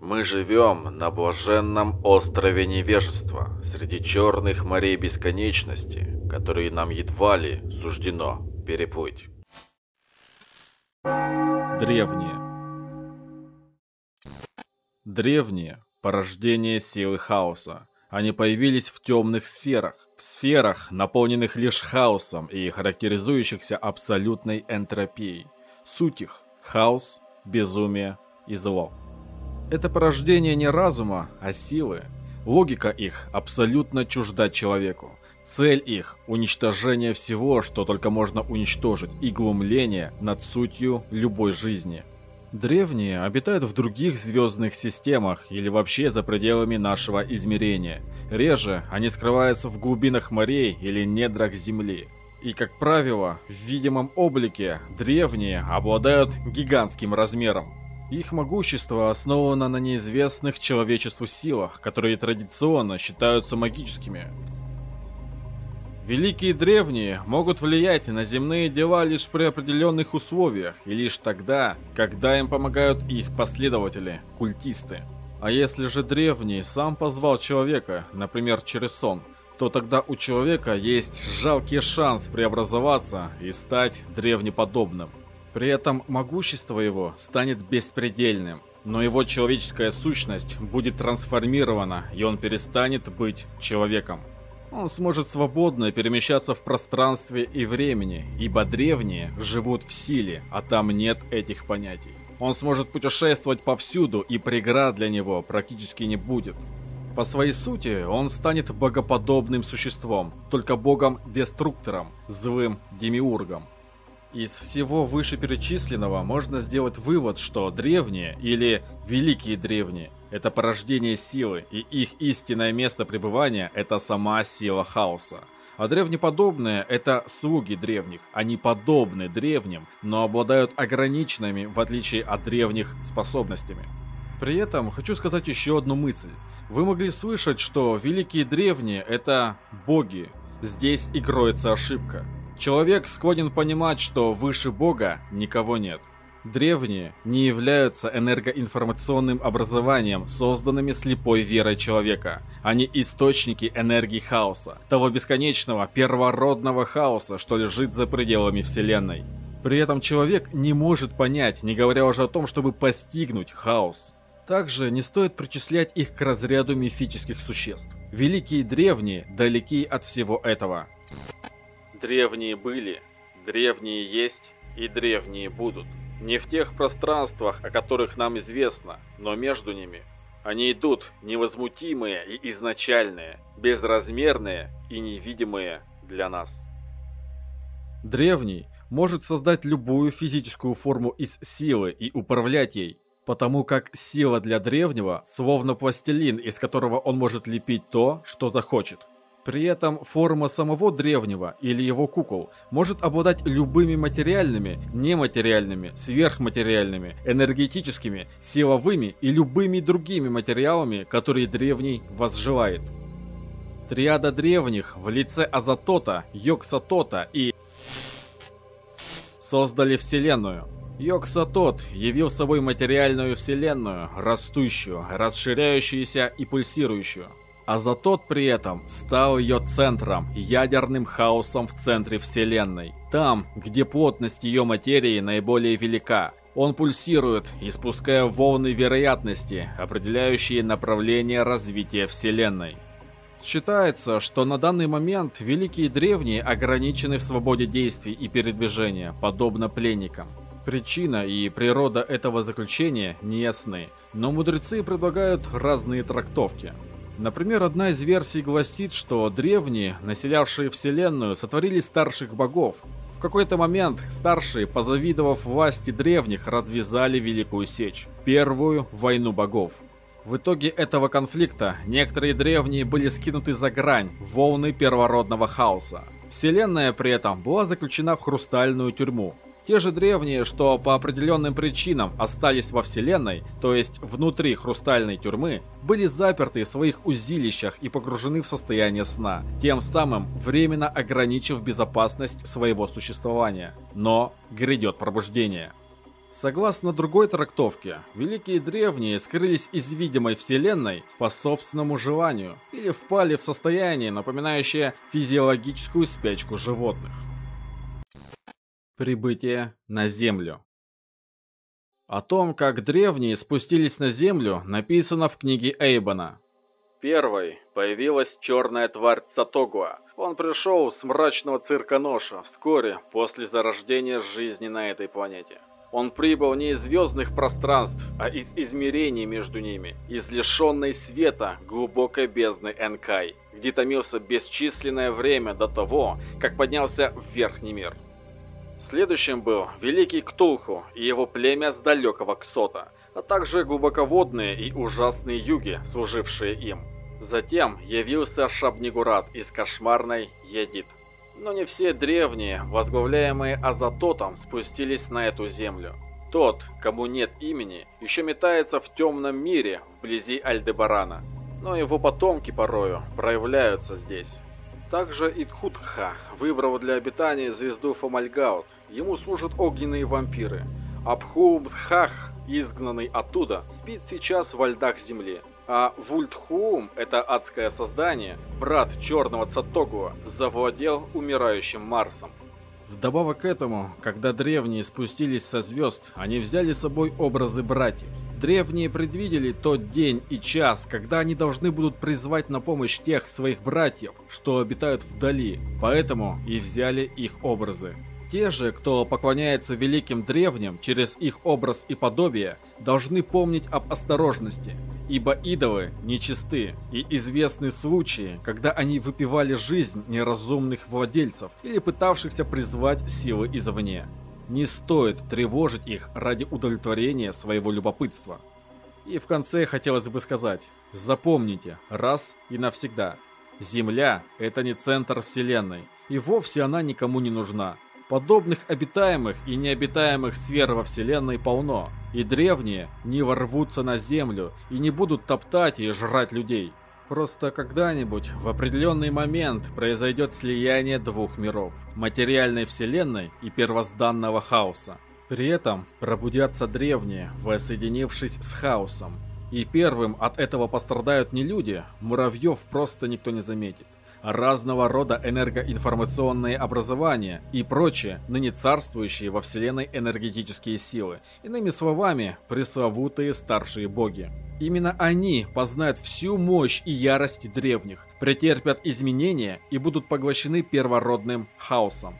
Мы живем на блаженном острове невежества, среди черных морей бесконечности, которые нам едва ли суждено переплыть. Древние Древние – порождение силы хаоса. Они появились в темных сферах, в сферах, наполненных лишь хаосом и характеризующихся абсолютной энтропией. Суть их – хаос, безумие и зло. Это порождение не разума, а силы. Логика их абсолютно чужда человеку. Цель их – уничтожение всего, что только можно уничтожить, и глумление над сутью любой жизни – Древние обитают в других звездных системах или вообще за пределами нашего измерения. Реже они скрываются в глубинах морей или недрах Земли. И, как правило, в видимом облике древние обладают гигантским размером. Их могущество основано на неизвестных человечеству силах, которые традиционно считаются магическими. Великие древние могут влиять на земные дела лишь при определенных условиях и лишь тогда, когда им помогают их последователи, культисты. А если же древний сам позвал человека, например, через сон, то тогда у человека есть жалкий шанс преобразоваться и стать древнеподобным. При этом могущество его станет беспредельным, но его человеческая сущность будет трансформирована, и он перестанет быть человеком. Он сможет свободно перемещаться в пространстве и времени, ибо древние живут в силе, а там нет этих понятий. Он сможет путешествовать повсюду, и преград для него практически не будет. По своей сути, он станет богоподобным существом, только богом-деструктором, злым демиургом. Из всего вышеперечисленного можно сделать вывод, что древние или великие древние – это порождение силы, и их истинное место пребывания – это сама сила хаоса. А древнеподобные – это слуги древних. Они подобны древним, но обладают ограниченными, в отличие от древних, способностями. При этом хочу сказать еще одну мысль. Вы могли слышать, что великие древние – это боги. Здесь и кроется ошибка. Человек склонен понимать, что выше Бога никого нет. Древние не являются энергоинформационным образованием, созданными слепой верой человека. Они источники энергии хаоса, того бесконечного первородного хаоса, что лежит за пределами Вселенной. При этом человек не может понять, не говоря уже о том, чтобы постигнуть хаос. Также не стоит причислять их к разряду мифических существ. Великие древние далеки от всего этого. Древние были, древние есть и древние будут. Не в тех пространствах, о которых нам известно, но между ними. Они идут невозмутимые и изначальные, безразмерные и невидимые для нас. Древний может создать любую физическую форму из силы и управлять ей, потому как сила для древнего словно пластилин, из которого он может лепить то, что захочет. При этом форма самого древнего или его кукол может обладать любыми материальными, нематериальными, сверхматериальными, энергетическими, силовыми и любыми другими материалами, которые древний возжелает. Триада древних в лице Азатота, Йоксатота и создали Вселенную. Йоксатот явил собой материальную Вселенную, растущую, расширяющуюся и пульсирующую. Азатот при этом стал ее центром, ядерным хаосом в центре Вселенной. Там, где плотность ее материи наиболее велика. Он пульсирует, испуская волны вероятности, определяющие направление развития Вселенной. Считается, что на данный момент великие древние ограничены в свободе действий и передвижения, подобно пленникам. Причина и природа этого заключения не ясны, но мудрецы предлагают разные трактовки. Например, одна из версий гласит, что древние, населявшие Вселенную, сотворили старших богов. В какой-то момент старшие, позавидовав власти древних, развязали Великую Сечь, первую войну богов. В итоге этого конфликта некоторые древние были скинуты за грань волны первородного хаоса. Вселенная при этом была заключена в хрустальную тюрьму, те же древние, что по определенным причинам остались во Вселенной, то есть внутри хрустальной тюрьмы, были заперты в своих узилищах и погружены в состояние сна, тем самым временно ограничив безопасность своего существования. Но грядет пробуждение. Согласно другой трактовке, великие древние скрылись из видимой вселенной по собственному желанию или впали в состояние, напоминающее физиологическую спячку животных. Прибытие на Землю О том, как древние спустились на Землю, написано в книге Эйбона. Первой появилась черная тварь Цатогуа. Он пришел с мрачного цирка Ноша вскоре после зарождения жизни на этой планете. Он прибыл не из звездных пространств, а из измерений между ними, из лишенной света глубокой бездны Энкай, где томился бесчисленное время до того, как поднялся в Верхний мир. Следующим был Великий Ктулху и его племя с далекого Ксота, а также глубоководные и ужасные юги, служившие им. Затем явился Шабнигурат из кошмарной Едит. Но не все древние, возглавляемые Азатотом, спустились на эту землю. Тот, кому нет имени, еще метается в темном мире вблизи Альдебарана, но его потомки порою проявляются здесь. Также Идхутха выбрал для обитания звезду Фомальгаут. Ему служат огненные вампиры. Абхумдхах, изгнанный оттуда, спит сейчас во льдах земли. А Вультхуум, это адское создание, брат черного Цатогуа, завладел умирающим Марсом. Вдобавок к этому, когда древние спустились со звезд, они взяли с собой образы братьев. Древние предвидели тот день и час, когда они должны будут призвать на помощь тех своих братьев, что обитают вдали, поэтому и взяли их образы. Те же, кто поклоняется великим древним через их образ и подобие, должны помнить об осторожности, ибо идолы нечисты, и известны случаи, когда они выпивали жизнь неразумных владельцев или пытавшихся призвать силы извне. Не стоит тревожить их ради удовлетворения своего любопытства. И в конце хотелось бы сказать, запомните раз и навсегда, Земля – это не центр Вселенной, и вовсе она никому не нужна. Подобных обитаемых и необитаемых сфер во Вселенной полно, и древние не ворвутся на Землю и не будут топтать и жрать людей. Просто когда-нибудь, в определенный момент, произойдет слияние двух миров – материальной Вселенной и первозданного хаоса. При этом пробудятся древние, воссоединившись с хаосом. И первым от этого пострадают не люди, муравьев просто никто не заметит разного рода энергоинформационные образования и прочие, ныне царствующие во Вселенной энергетические силы. Иными словами, пресловутые старшие боги. Именно они познают всю мощь и ярость древних, претерпят изменения и будут поглощены первородным хаосом.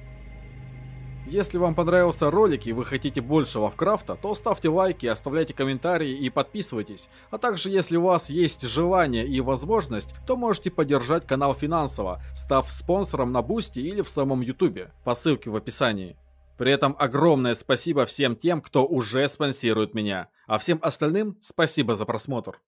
Если вам понравился ролик и вы хотите больше Лавкрафта, то ставьте лайки, оставляйте комментарии и подписывайтесь. А также, если у вас есть желание и возможность, то можете поддержать канал финансово, став спонсором на Boosty или в самом Ютубе, по ссылке в описании. При этом огромное спасибо всем тем, кто уже спонсирует меня, а всем остальным спасибо за просмотр.